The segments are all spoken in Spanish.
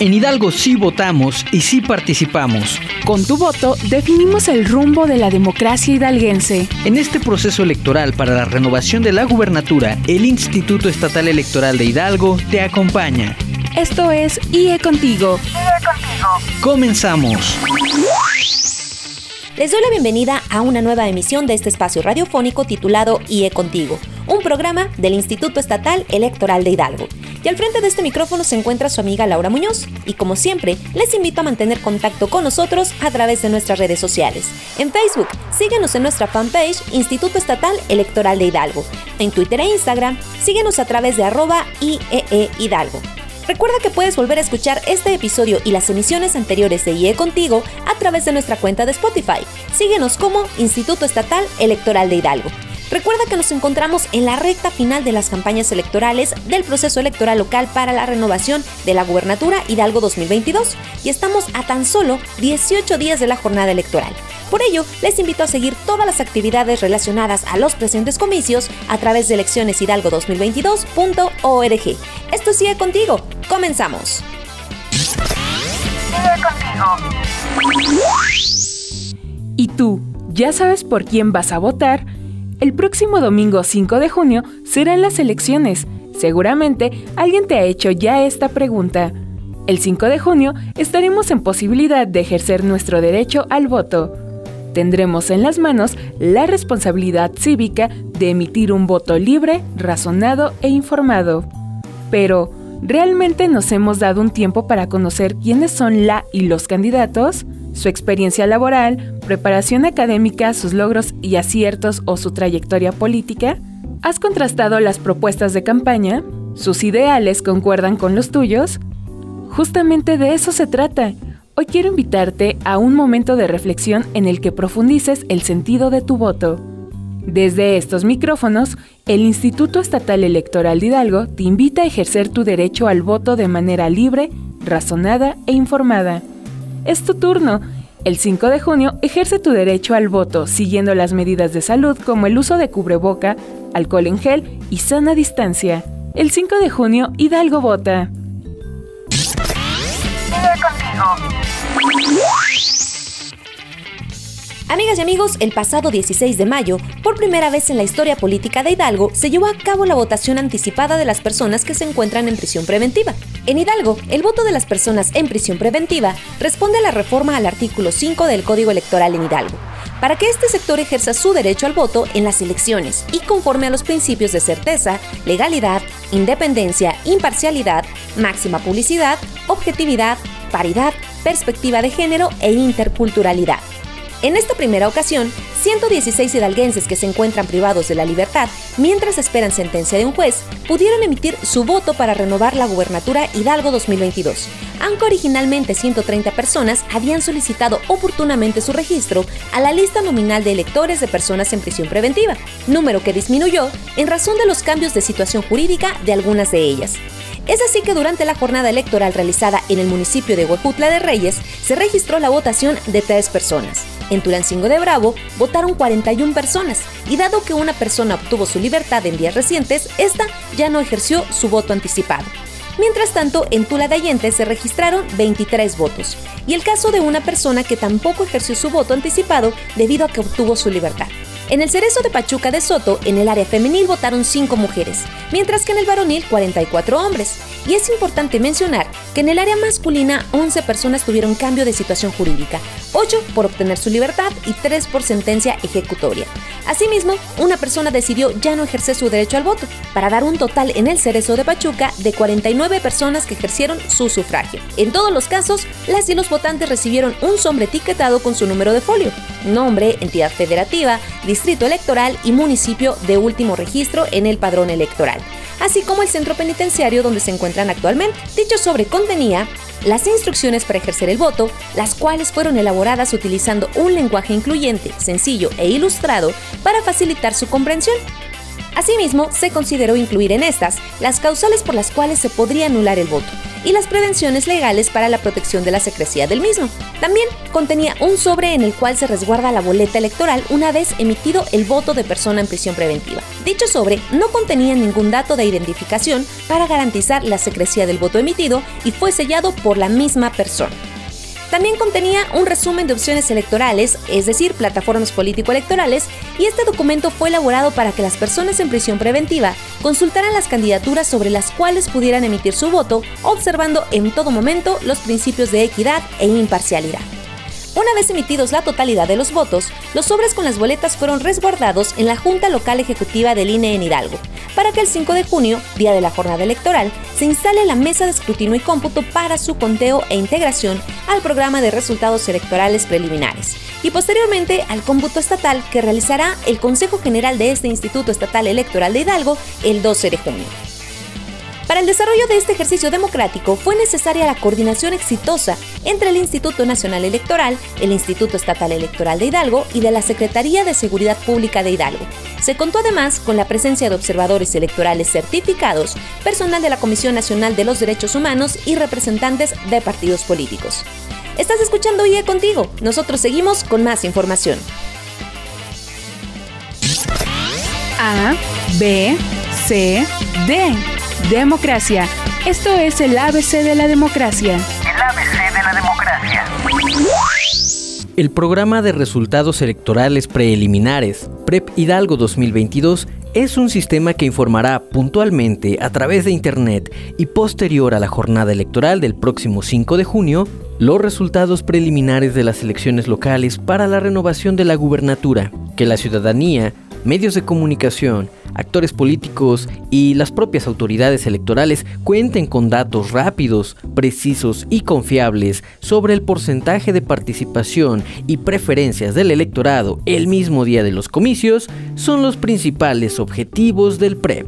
En Hidalgo sí votamos y sí participamos. Con tu voto definimos el rumbo de la democracia hidalguense. En este proceso electoral para la renovación de la gubernatura, el Instituto Estatal Electoral de Hidalgo te acompaña. Esto es IE Contigo. IE Contigo. Comenzamos. Les doy la bienvenida a una nueva emisión de este espacio radiofónico titulado IE Contigo, un programa del Instituto Estatal Electoral de Hidalgo. Y al frente de este micrófono se encuentra su amiga Laura Muñoz. Y como siempre, les invito a mantener contacto con nosotros a través de nuestras redes sociales. En Facebook, síguenos en nuestra fanpage Instituto Estatal Electoral de Hidalgo. En Twitter e Instagram, síguenos a través de arroba IEE Hidalgo. Recuerda que puedes volver a escuchar este episodio y las emisiones anteriores de IE Contigo a través de nuestra cuenta de Spotify. Síguenos como Instituto Estatal Electoral de Hidalgo. Recuerda que nos encontramos en la recta final de las campañas electorales del proceso electoral local para la renovación de la gubernatura Hidalgo 2022 y estamos a tan solo 18 días de la jornada electoral. Por ello, les invito a seguir todas las actividades relacionadas a los presentes comicios a través de eleccioneshidalgo2022.org. Esto sigue contigo. Comenzamos. Sigue contigo. ¿Y tú, ya sabes por quién vas a votar? El próximo domingo 5 de junio serán las elecciones. Seguramente alguien te ha hecho ya esta pregunta. El 5 de junio estaremos en posibilidad de ejercer nuestro derecho al voto. Tendremos en las manos la responsabilidad cívica de emitir un voto libre, razonado e informado. Pero, ¿realmente nos hemos dado un tiempo para conocer quiénes son la y los candidatos? Su experiencia laboral, preparación académica, sus logros y aciertos o su trayectoria política? ¿Has contrastado las propuestas de campaña? ¿Sus ideales concuerdan con los tuyos? Justamente de eso se trata. Hoy quiero invitarte a un momento de reflexión en el que profundices el sentido de tu voto. Desde estos micrófonos, el Instituto Estatal Electoral de Hidalgo te invita a ejercer tu derecho al voto de manera libre, razonada e informada. Es tu turno. El 5 de junio ejerce tu derecho al voto siguiendo las medidas de salud como el uso de cubreboca, alcohol en gel y sana distancia. El 5 de junio Hidalgo vota. Contigo. Amigas y amigos, el pasado 16 de mayo, por primera vez en la historia política de Hidalgo, se llevó a cabo la votación anticipada de las personas que se encuentran en prisión preventiva. En Hidalgo, el voto de las personas en prisión preventiva responde a la reforma al artículo 5 del Código Electoral en Hidalgo, para que este sector ejerza su derecho al voto en las elecciones y conforme a los principios de certeza, legalidad, independencia, imparcialidad, máxima publicidad, objetividad, paridad, perspectiva de género e interculturalidad. En esta primera ocasión, 116 hidalguenses que se encuentran privados de la libertad mientras esperan sentencia de un juez pudieron emitir su voto para renovar la gubernatura Hidalgo 2022, aunque originalmente 130 personas habían solicitado oportunamente su registro a la lista nominal de electores de personas en prisión preventiva, número que disminuyó en razón de los cambios de situación jurídica de algunas de ellas. Es así que durante la jornada electoral realizada en el municipio de Huejutla de Reyes se registró la votación de tres personas. En Tulancingo de Bravo votaron 41 personas y dado que una persona obtuvo su libertad en días recientes, esta ya no ejerció su voto anticipado. Mientras tanto, en Tula de Allende se registraron 23 votos y el caso de una persona que tampoco ejerció su voto anticipado debido a que obtuvo su libertad. En el Cerezo de Pachuca de Soto, en el área femenil votaron 5 mujeres, mientras que en el varonil 44 hombres. Y es importante mencionar que en el área masculina 11 personas tuvieron cambio de situación jurídica, 8 por obtener su libertad y 3 por sentencia ejecutoria. Asimismo, una persona decidió ya no ejercer su derecho al voto, para dar un total en el Cerezo de Pachuca de 49 personas que ejercieron su sufragio. En todos los casos, las y los votantes recibieron un sobre etiquetado con su número de folio, nombre, entidad federativa, distrito electoral y municipio de último registro en el padrón electoral, así como el centro penitenciario donde se encuentran actualmente. Dicho sobre contenía las instrucciones para ejercer el voto, las cuales fueron elaboradas utilizando un lenguaje incluyente, sencillo e ilustrado para facilitar su comprensión. Asimismo, se consideró incluir en estas las causales por las cuales se podría anular el voto, y las prevenciones legales para la protección de la secrecía del mismo. También contenía un sobre en el cual se resguarda la boleta electoral una vez emitido el voto de persona en prisión preventiva. Dicho sobre no contenía ningún dato de identificación para garantizar la secrecía del voto emitido y fue sellado por la misma persona. También contenía un resumen de opciones electorales, es decir, plataformas político-electorales, y este documento fue elaborado para que las personas en prisión preventiva consultaran las candidaturas sobre las cuales pudieran emitir su voto, observando en todo momento los principios de equidad e imparcialidad. Una vez emitidos la totalidad de los votos, los sobres con las boletas fueron resguardados en la Junta Local Ejecutiva del INE en Hidalgo, para que el 5 de junio, día de la jornada electoral, se instale la mesa de escrutinio y cómputo para su conteo e integración al programa de resultados electorales preliminares, y posteriormente al cómputo estatal que realizará el Consejo General de este Instituto Estatal Electoral de Hidalgo el 12 de junio. Para el desarrollo de este ejercicio democrático fue necesaria la coordinación exitosa entre el Instituto Nacional Electoral, el Instituto Estatal Electoral de Hidalgo y de la Secretaría de Seguridad Pública de Hidalgo. Se contó además con la presencia de observadores electorales certificados, personal de la Comisión Nacional de los Derechos Humanos y representantes de partidos políticos. Estás escuchando IE contigo. Nosotros seguimos con más información. A, B, C, D. Democracia. Esto es el ABC de la democracia. El ABC de la democracia. El programa de resultados electorales preliminares, PREP Hidalgo 2022, es un sistema que informará puntualmente a través de Internet y posterior a la jornada electoral del próximo 5 de junio los resultados preliminares de las elecciones locales para la renovación de la gubernatura, que la ciudadanía, medios de comunicación, actores políticos y las propias autoridades electorales cuenten con datos rápidos, precisos y confiables sobre el porcentaje de participación y preferencias del electorado el mismo día de los comicios son los principales objetivos del PREP.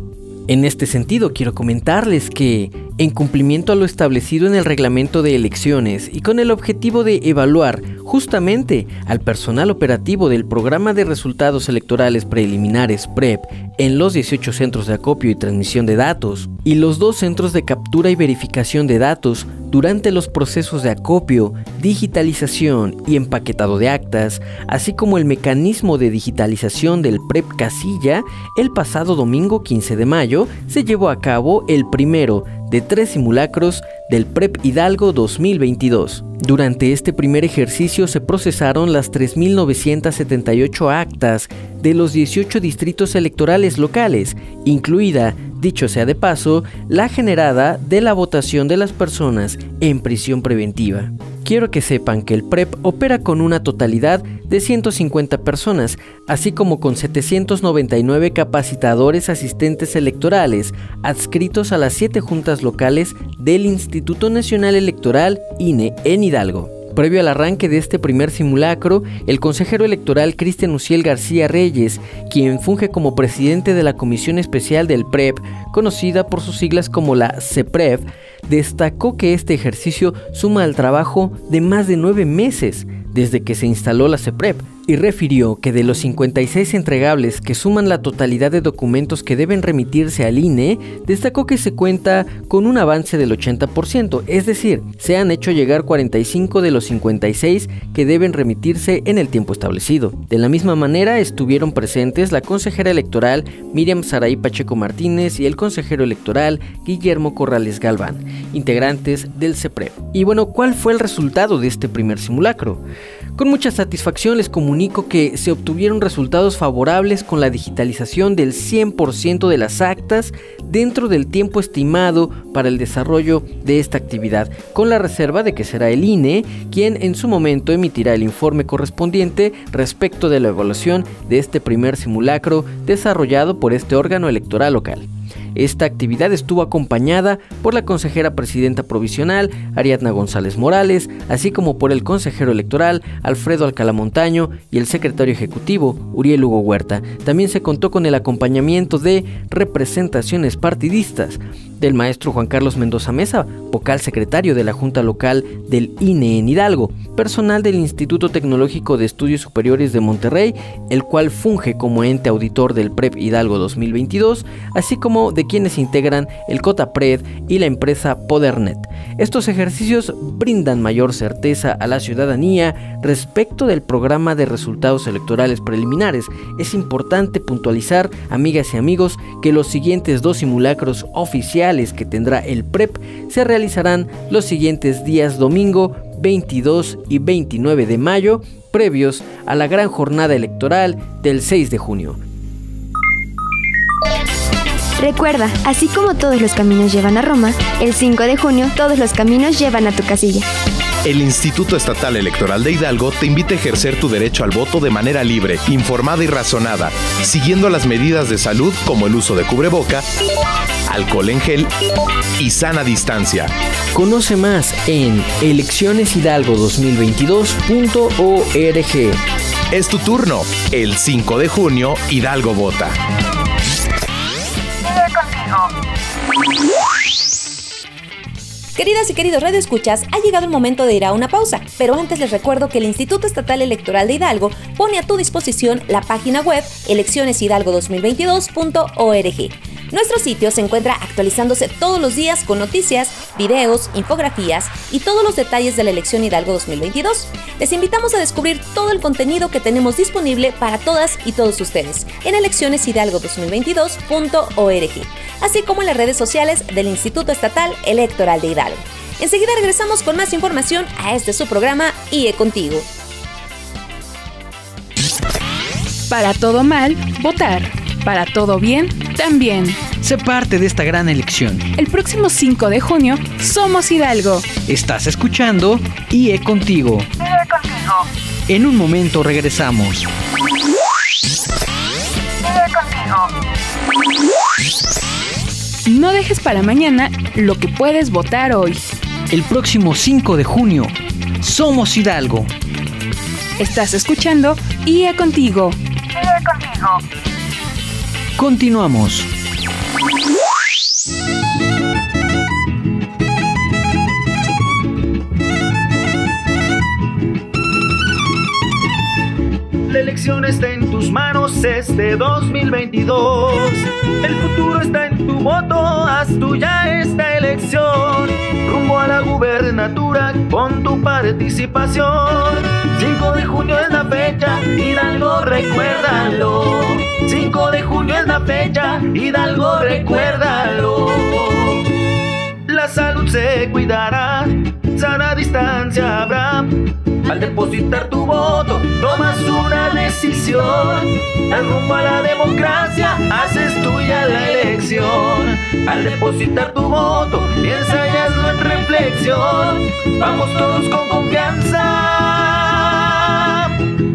En este sentido, quiero comentarles que, en cumplimiento a lo establecido en el reglamento de elecciones y con el objetivo de evaluar justamente al personal operativo del programa de resultados electorales preliminares PREP en los 18 centros de acopio y transmisión de datos y los dos centros de captura y verificación de datos durante los procesos de acopio, digitalización y empaquetado de actas, así como el mecanismo de digitalización del PREP casilla, el pasado domingo 15 de mayo se llevó a cabo el primero de tres simulacros del PREP Hidalgo 2022. Durante este primer ejercicio se procesaron las 3.978 actas de los 18 distritos electorales locales, incluida, dicho sea de paso, la generada de la votación de las personas en prisión preventiva. Quiero que sepan que el PREP opera con una totalidad de 150 personas, así como con 799 capacitadores asistentes electorales adscritos a las 7 juntas locales del Instituto Nacional Electoral INE en Hidalgo. Previo al arranque de este primer simulacro, el consejero electoral Cristian Uciel García Reyes, quien funge como presidente de la Comisión Especial del PREP, conocida por sus siglas como la CEPREP, destacó que este ejercicio suma al trabajo de más de nueve meses desde que se instaló la CEPREP y refirió que de los 56 entregables que suman la totalidad de documentos que deben remitirse al INE, destacó que se cuenta con un avance del 80%, es decir, se han hecho llegar 45 de los 56 que deben remitirse en el tiempo establecido. De la misma manera estuvieron presentes la consejera electoral Miriam Saraí Pacheco Martínez y el consejero electoral Guillermo Corrales Galván, integrantes del CEPREP. Y bueno, ¿cuál fue el resultado de este primer simulacro? Con mucha satisfacción les comunico que se obtuvieron resultados favorables con la digitalización del 100% de las actas dentro del tiempo estimado para el desarrollo de esta actividad, con la reserva de que será el INE quien en su momento emitirá el informe correspondiente respecto de la evaluación de este primer simulacro desarrollado por este órgano electoral local. Esta actividad estuvo acompañada por la consejera presidenta provisional Ariadna González Morales, así como por el consejero electoral Alfredo Alcalá Montaño y el secretario ejecutivo Uriel Hugo Huerta. También se contó con el acompañamiento de representaciones partidistas del maestro Juan Carlos Mendoza Mesa, vocal secretario de la Junta Local del INE en Hidalgo, personal del Instituto Tecnológico de Estudios Superiores de Monterrey, el cual funge como ente auditor del PREP Hidalgo 2022, así como de de quienes integran el COTAPRED y la empresa Podernet. Estos ejercicios brindan mayor certeza a la ciudadanía respecto del programa de resultados electorales preliminares. Es importante puntualizar, amigas y amigos, que los siguientes dos simulacros oficiales que tendrá el PREP se realizarán los siguientes días domingo 22 y 29 de mayo, previos a la gran jornada electoral del 6 de junio. Recuerda, así como todos los caminos llevan a Roma, el 5 de junio todos los caminos llevan a tu casilla. El Instituto Estatal Electoral de Hidalgo te invita a ejercer tu derecho al voto de manera libre, informada y razonada, siguiendo las medidas de salud como el uso de cubreboca, alcohol en gel y sana distancia. Conoce más en eleccioneshidalgo2022.org. Es tu turno. El 5 de junio, Hidalgo vota. Queridas y queridos radioescuchas, ha llegado el momento de ir a una pausa, pero antes les recuerdo que el Instituto Estatal Electoral de Hidalgo pone a tu disposición la página web eleccioneshidalgo2022.org nuestro sitio se encuentra actualizándose todos los días con noticias, videos, infografías y todos los detalles de la elección Hidalgo 2022. Les invitamos a descubrir todo el contenido que tenemos disponible para todas y todos ustedes en eleccioneshidalgo2022.org, así como en las redes sociales del Instituto Estatal Electoral de Hidalgo. Enseguida regresamos con más información a este su programa IE Contigo. Para todo mal, votar. Para todo bien, también. Sé parte de esta gran elección. El próximo 5 de junio, somos Hidalgo. Estás escuchando IE Contigo. IE Contigo. En un momento regresamos. IE Contigo. No dejes para mañana lo que puedes votar hoy. El próximo 5 de junio, somos Hidalgo. Estás escuchando IE Contigo. IE Contigo. Continuamos. La elección está en tus manos este 2022. El futuro está en tu voto, haz tuya esta elección. Rumbo a la gubernatura con tu participación. 5 de junio es la fecha, Hidalgo recuérdalo. 5 de junio es la fecha, Hidalgo recuérdalo. La salud se cuidará, sana distancia habrá. Al depositar tu voto, tomas una decisión. Al la democracia, haces tuya la elección. Al depositar tu voto, piensa y hazlo en reflexión. Vamos todos con confianza.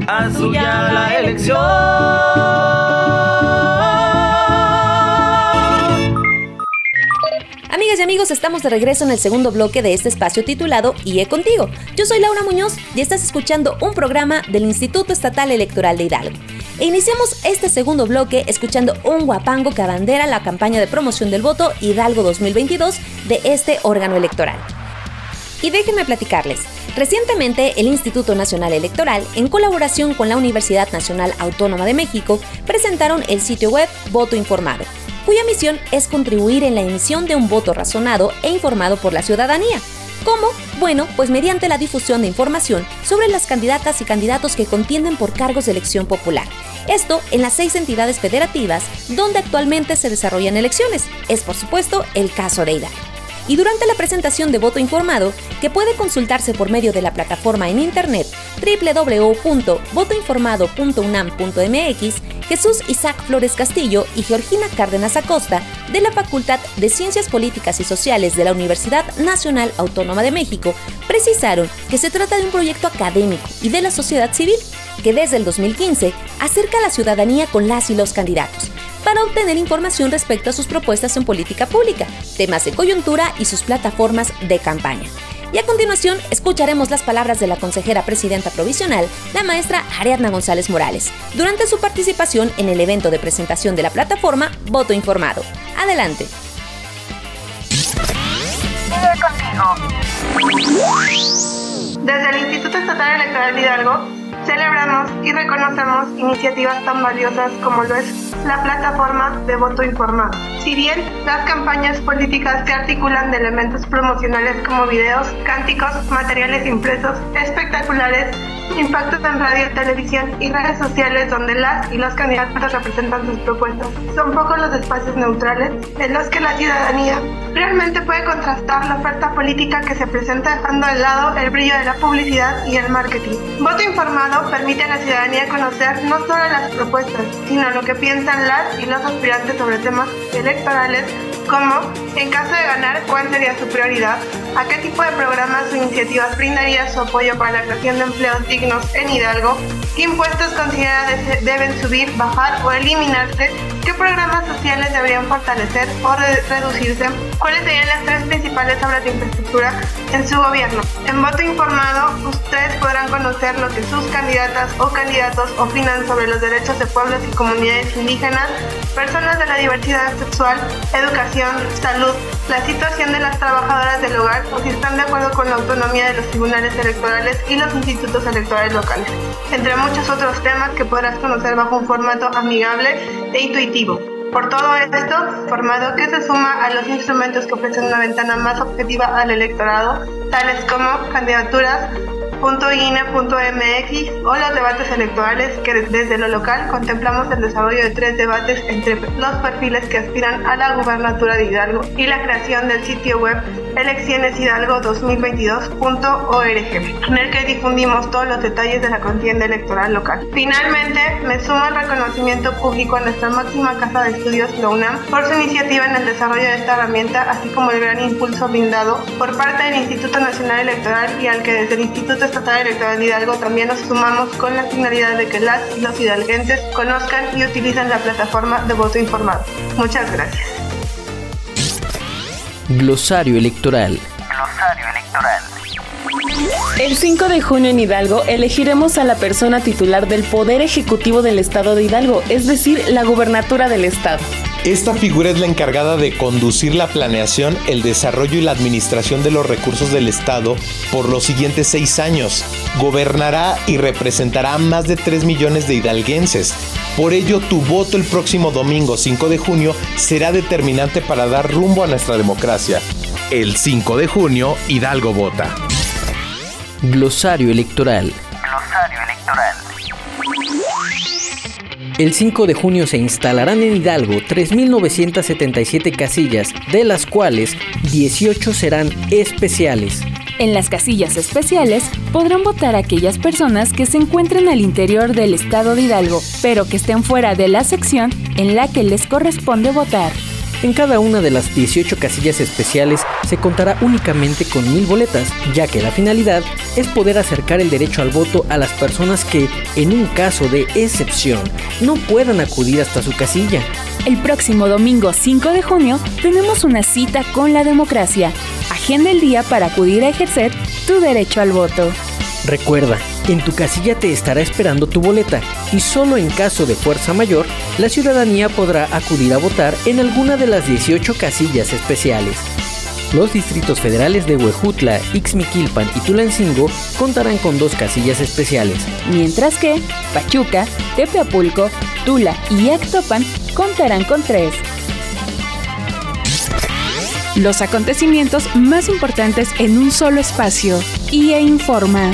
Haz tuya la elección. Amigas y amigos, estamos de regreso en el segundo bloque de este espacio titulado IE Contigo. Yo soy Laura Muñoz y estás escuchando un programa del Instituto Estatal Electoral de Hidalgo. E iniciamos este segundo bloque escuchando un guapango que abandera la campaña de promoción del voto Hidalgo 2022 de este órgano electoral. Y déjenme platicarles. Recientemente, el Instituto Nacional Electoral, en colaboración con la Universidad Nacional Autónoma de México, presentaron el sitio web Voto Informado, cuya misión es contribuir en la emisión de un voto razonado e informado por la ciudadanía. ¿Cómo? Bueno, pues mediante la difusión de información sobre las candidatas y candidatos que contienden por cargos de elección popular. Esto en las seis entidades federativas donde actualmente se desarrollan elecciones. Es por supuesto el caso de Hidalgo y durante la presentación de voto informado, que puede consultarse por medio de la plataforma en internet www.votoinformado.unam.mx, Jesús Isaac Flores Castillo y Georgina Cárdenas Acosta, de la Facultad de Ciencias Políticas y Sociales de la Universidad Nacional Autónoma de México, precisaron que se trata de un proyecto académico y de la sociedad civil que desde el 2015 acerca a la ciudadanía con las y los candidatos para obtener información respecto a sus propuestas en política pública, temas de coyuntura y sus plataformas de campaña. Y a continuación escucharemos las palabras de la consejera presidenta provisional, la maestra Ariadna González Morales, durante su participación en el evento de presentación de la plataforma Voto Informado. Adelante. Desde el Instituto Estatal Electoral Hidalgo, celebramos y reconocemos iniciativas tan valiosas como lo es la plataforma de voto informado. Si bien las campañas políticas se articulan de elementos promocionales como videos, cánticos, materiales impresos, espectaculares, impactos en radio, televisión y redes sociales donde las y los candidatos representan sus propuestas. Son pocos los espacios neutrales en los que la ciudadanía realmente puede contrastar la oferta política que se presenta dejando de lado el brillo de la publicidad y el marketing. Voto informado permite a la ciudadanía conocer no solo las propuestas, sino lo que piensan las y los aspirantes sobre temas electorales como, en caso de ganar, cuál sería su prioridad, a qué tipo de programas o iniciativas brindaría su apoyo para la creación de empleos dignos en Hidalgo, qué impuestos considera deben subir, bajar o eliminarse, qué programas sociales deberían fortalecer o reducirse, cuáles serían las tres principales obras de infraestructura en su gobierno. En voto informado, ustedes podrán conocer lo que sus candidatas o candidatos opinan sobre los derechos de pueblos y comunidades indígenas, personas de la diversidad sexual, educación, salud, la situación de las trabajadoras del hogar o si están de acuerdo con la autonomía de los tribunales electorales y los institutos electorales locales, entre muchos otros temas que podrás conocer bajo un formato amigable e intuitivo. Por todo esto, formado que se suma a los instrumentos que ofrecen una ventana más objetiva al electorado, tales como candidaturas, .ine.mx o los debates electorales que desde lo local contemplamos el desarrollo de tres debates entre los perfiles que aspiran a la gubernatura de Hidalgo y la creación del sitio web eleccioneshidalgo2022.org en el que difundimos todos los detalles de la contienda electoral local. Finalmente, me sumo al reconocimiento público a nuestra máxima casa de estudios, la UNAM, por su iniciativa en el desarrollo de esta herramienta, así como el gran impulso brindado por parte del Instituto Nacional Electoral y al que desde el Instituto Estatal Electoral de Hidalgo también nos sumamos con la finalidad de que las y los hidalguenses conozcan y utilicen la plataforma de voto informado. Muchas gracias. Glosario electoral. Glosario electoral. El 5 de junio en Hidalgo elegiremos a la persona titular del Poder Ejecutivo del Estado de Hidalgo, es decir, la gubernatura del Estado. Esta figura es la encargada de conducir la planeación, el desarrollo y la administración de los recursos del Estado por los siguientes seis años. Gobernará y representará a más de 3 millones de hidalguenses. Por ello, tu voto el próximo domingo 5 de junio será determinante para dar rumbo a nuestra democracia. El 5 de junio, Hidalgo vota. Glosario electoral. Glosario electoral. El 5 de junio se instalarán en Hidalgo 3.977 casillas, de las cuales 18 serán especiales. En las casillas especiales podrán votar aquellas personas que se encuentren al interior del estado de Hidalgo, pero que estén fuera de la sección en la que les corresponde votar. En cada una de las 18 casillas especiales se contará únicamente con mil boletas, ya que la finalidad es poder acercar el derecho al voto a las personas que, en un caso de excepción, no puedan acudir hasta su casilla. El próximo domingo 5 de junio tenemos una cita con la democracia. Agenda el día para acudir a ejercer tu derecho al voto. Recuerda, en tu casilla te estará esperando tu boleta y solo en caso de fuerza mayor, la ciudadanía podrá acudir a votar en alguna de las 18 casillas especiales. Los distritos federales de Huejutla, Ixmiquilpan y Tulancingo contarán con dos casillas especiales, mientras que Pachuca, Tepeapulco, Tula y Actopan contarán con tres. Los acontecimientos más importantes en un solo espacio. IE Informa.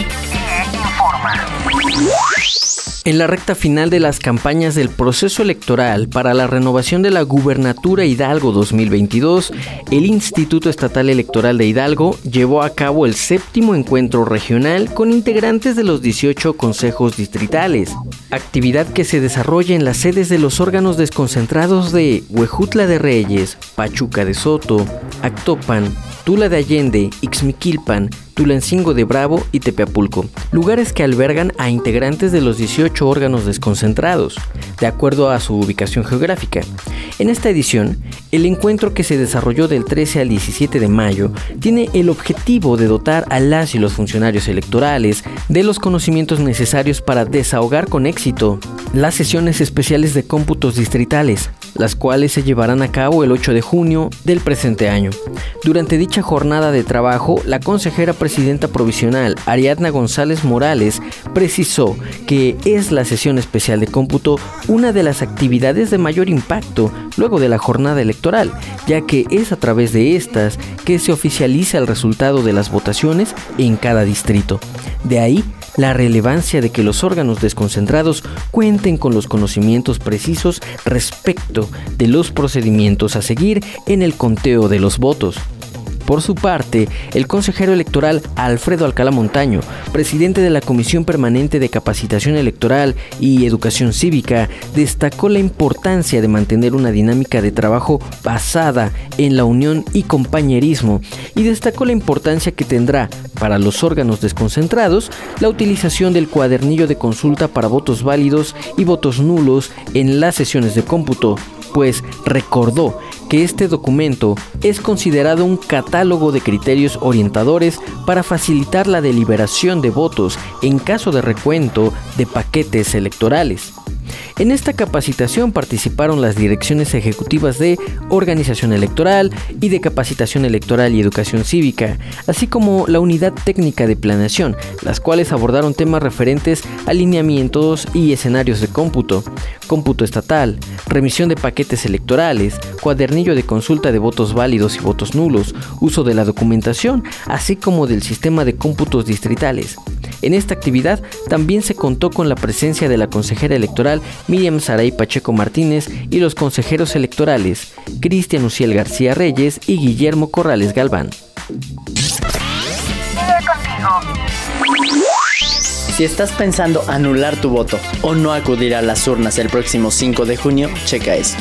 En la recta final de las campañas del proceso electoral para la renovación de la gubernatura Hidalgo 2022, el Instituto Estatal Electoral de Hidalgo llevó a cabo el séptimo encuentro regional con integrantes de los 18 consejos distritales, actividad que se desarrolla en las sedes de los órganos desconcentrados de Huejutla de Reyes, Pachuca de Soto, Actopan, Tula de Allende, Ixmiquilpan, Tulancingo de Bravo y Tepeapulco, lugares que albergan a integrantes de los 18 órganos desconcentrados, de acuerdo a su ubicación geográfica. En esta edición, el encuentro que se desarrolló del 13 al 17 de mayo tiene el objetivo de dotar a las y los funcionarios electorales de los conocimientos necesarios para desahogar con éxito las sesiones especiales de cómputos distritales, las cuales se llevarán a cabo el 8 de junio del presente año. Durante dicha jornada de trabajo, la consejera presidenta provisional Ariadna González Morales precisó que es la sesión especial de cómputo una de las actividades de mayor impacto luego de la jornada electoral, ya que es a través de estas que se oficializa el resultado de las votaciones en cada distrito. De ahí la relevancia de que los órganos desconcentrados cuenten con los conocimientos precisos respecto de los procedimientos a seguir en el conteo de los votos. Por su parte, el consejero electoral Alfredo Alcalá Montaño, presidente de la Comisión Permanente de Capacitación Electoral y Educación Cívica, destacó la importancia de mantener una dinámica de trabajo basada en la unión y compañerismo y destacó la importancia que tendrá para los órganos desconcentrados la utilización del cuadernillo de consulta para votos válidos y votos nulos en las sesiones de cómputo pues recordó que este documento es considerado un catálogo de criterios orientadores para facilitar la deliberación de votos en caso de recuento de paquetes electorales. En esta capacitación participaron las direcciones ejecutivas de Organización Electoral y de Capacitación Electoral y Educación Cívica, así como la Unidad Técnica de Planeación, las cuales abordaron temas referentes a lineamientos y escenarios de cómputo, cómputo estatal, remisión de paquetes electorales, cuadernillo de consulta de votos válidos y votos nulos, uso de la documentación, así como del sistema de cómputos distritales. En esta actividad también se contó con la presencia de la consejera electoral Miriam Saray Pacheco Martínez y los consejeros electorales Cristian Uciel García Reyes y Guillermo Corrales Galván. Si estás pensando anular tu voto o no acudir a las urnas el próximo 5 de junio, checa esto.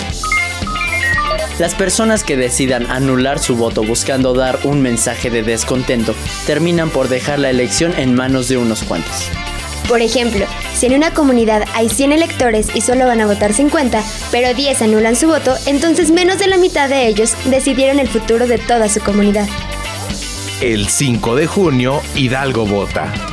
Las personas que decidan anular su voto buscando dar un mensaje de descontento terminan por dejar la elección en manos de unos cuantos. Por ejemplo, si en una comunidad hay 100 electores y solo van a votar 50, pero 10 anulan su voto, entonces menos de la mitad de ellos decidieron el futuro de toda su comunidad. El 5 de junio, Hidalgo vota.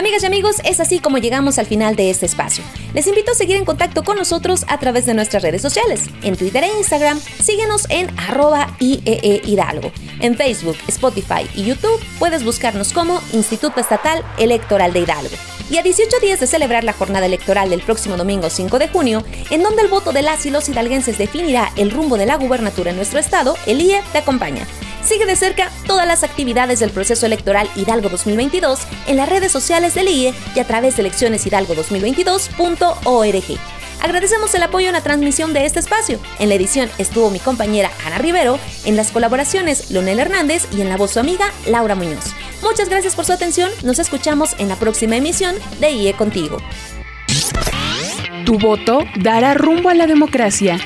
Amigas y amigos, es así como llegamos al final de este espacio. Les invito a seguir en contacto con nosotros a través de nuestras redes sociales. En Twitter e Instagram, síguenos en arroba IEE Hidalgo. En Facebook, Spotify y YouTube puedes buscarnos como Instituto Estatal Electoral de Hidalgo. Y a 18 días de celebrar la jornada electoral del próximo domingo 5 de junio, en donde el voto de las y los hidalguenses definirá el rumbo de la gubernatura en nuestro estado, el IE te acompaña. Sigue de cerca todas las actividades del proceso electoral Hidalgo 2022 en las redes sociales del IE y a través de eleccioneshidalgo2022.org. Agradecemos el apoyo en la transmisión de este espacio. En la edición estuvo mi compañera Ana Rivero, en las colaboraciones Lonel Hernández y en la voz su amiga Laura Muñoz. Muchas gracias por su atención. Nos escuchamos en la próxima emisión de IE Contigo. Tu voto dará rumbo a la democracia.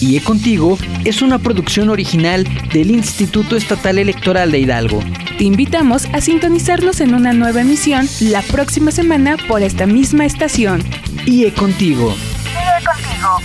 IE Contigo es una producción original del Instituto Estatal Electoral de Hidalgo. Te invitamos a sintonizarnos en una nueva emisión la próxima semana por esta misma estación. IE Contigo. Sigue contigo.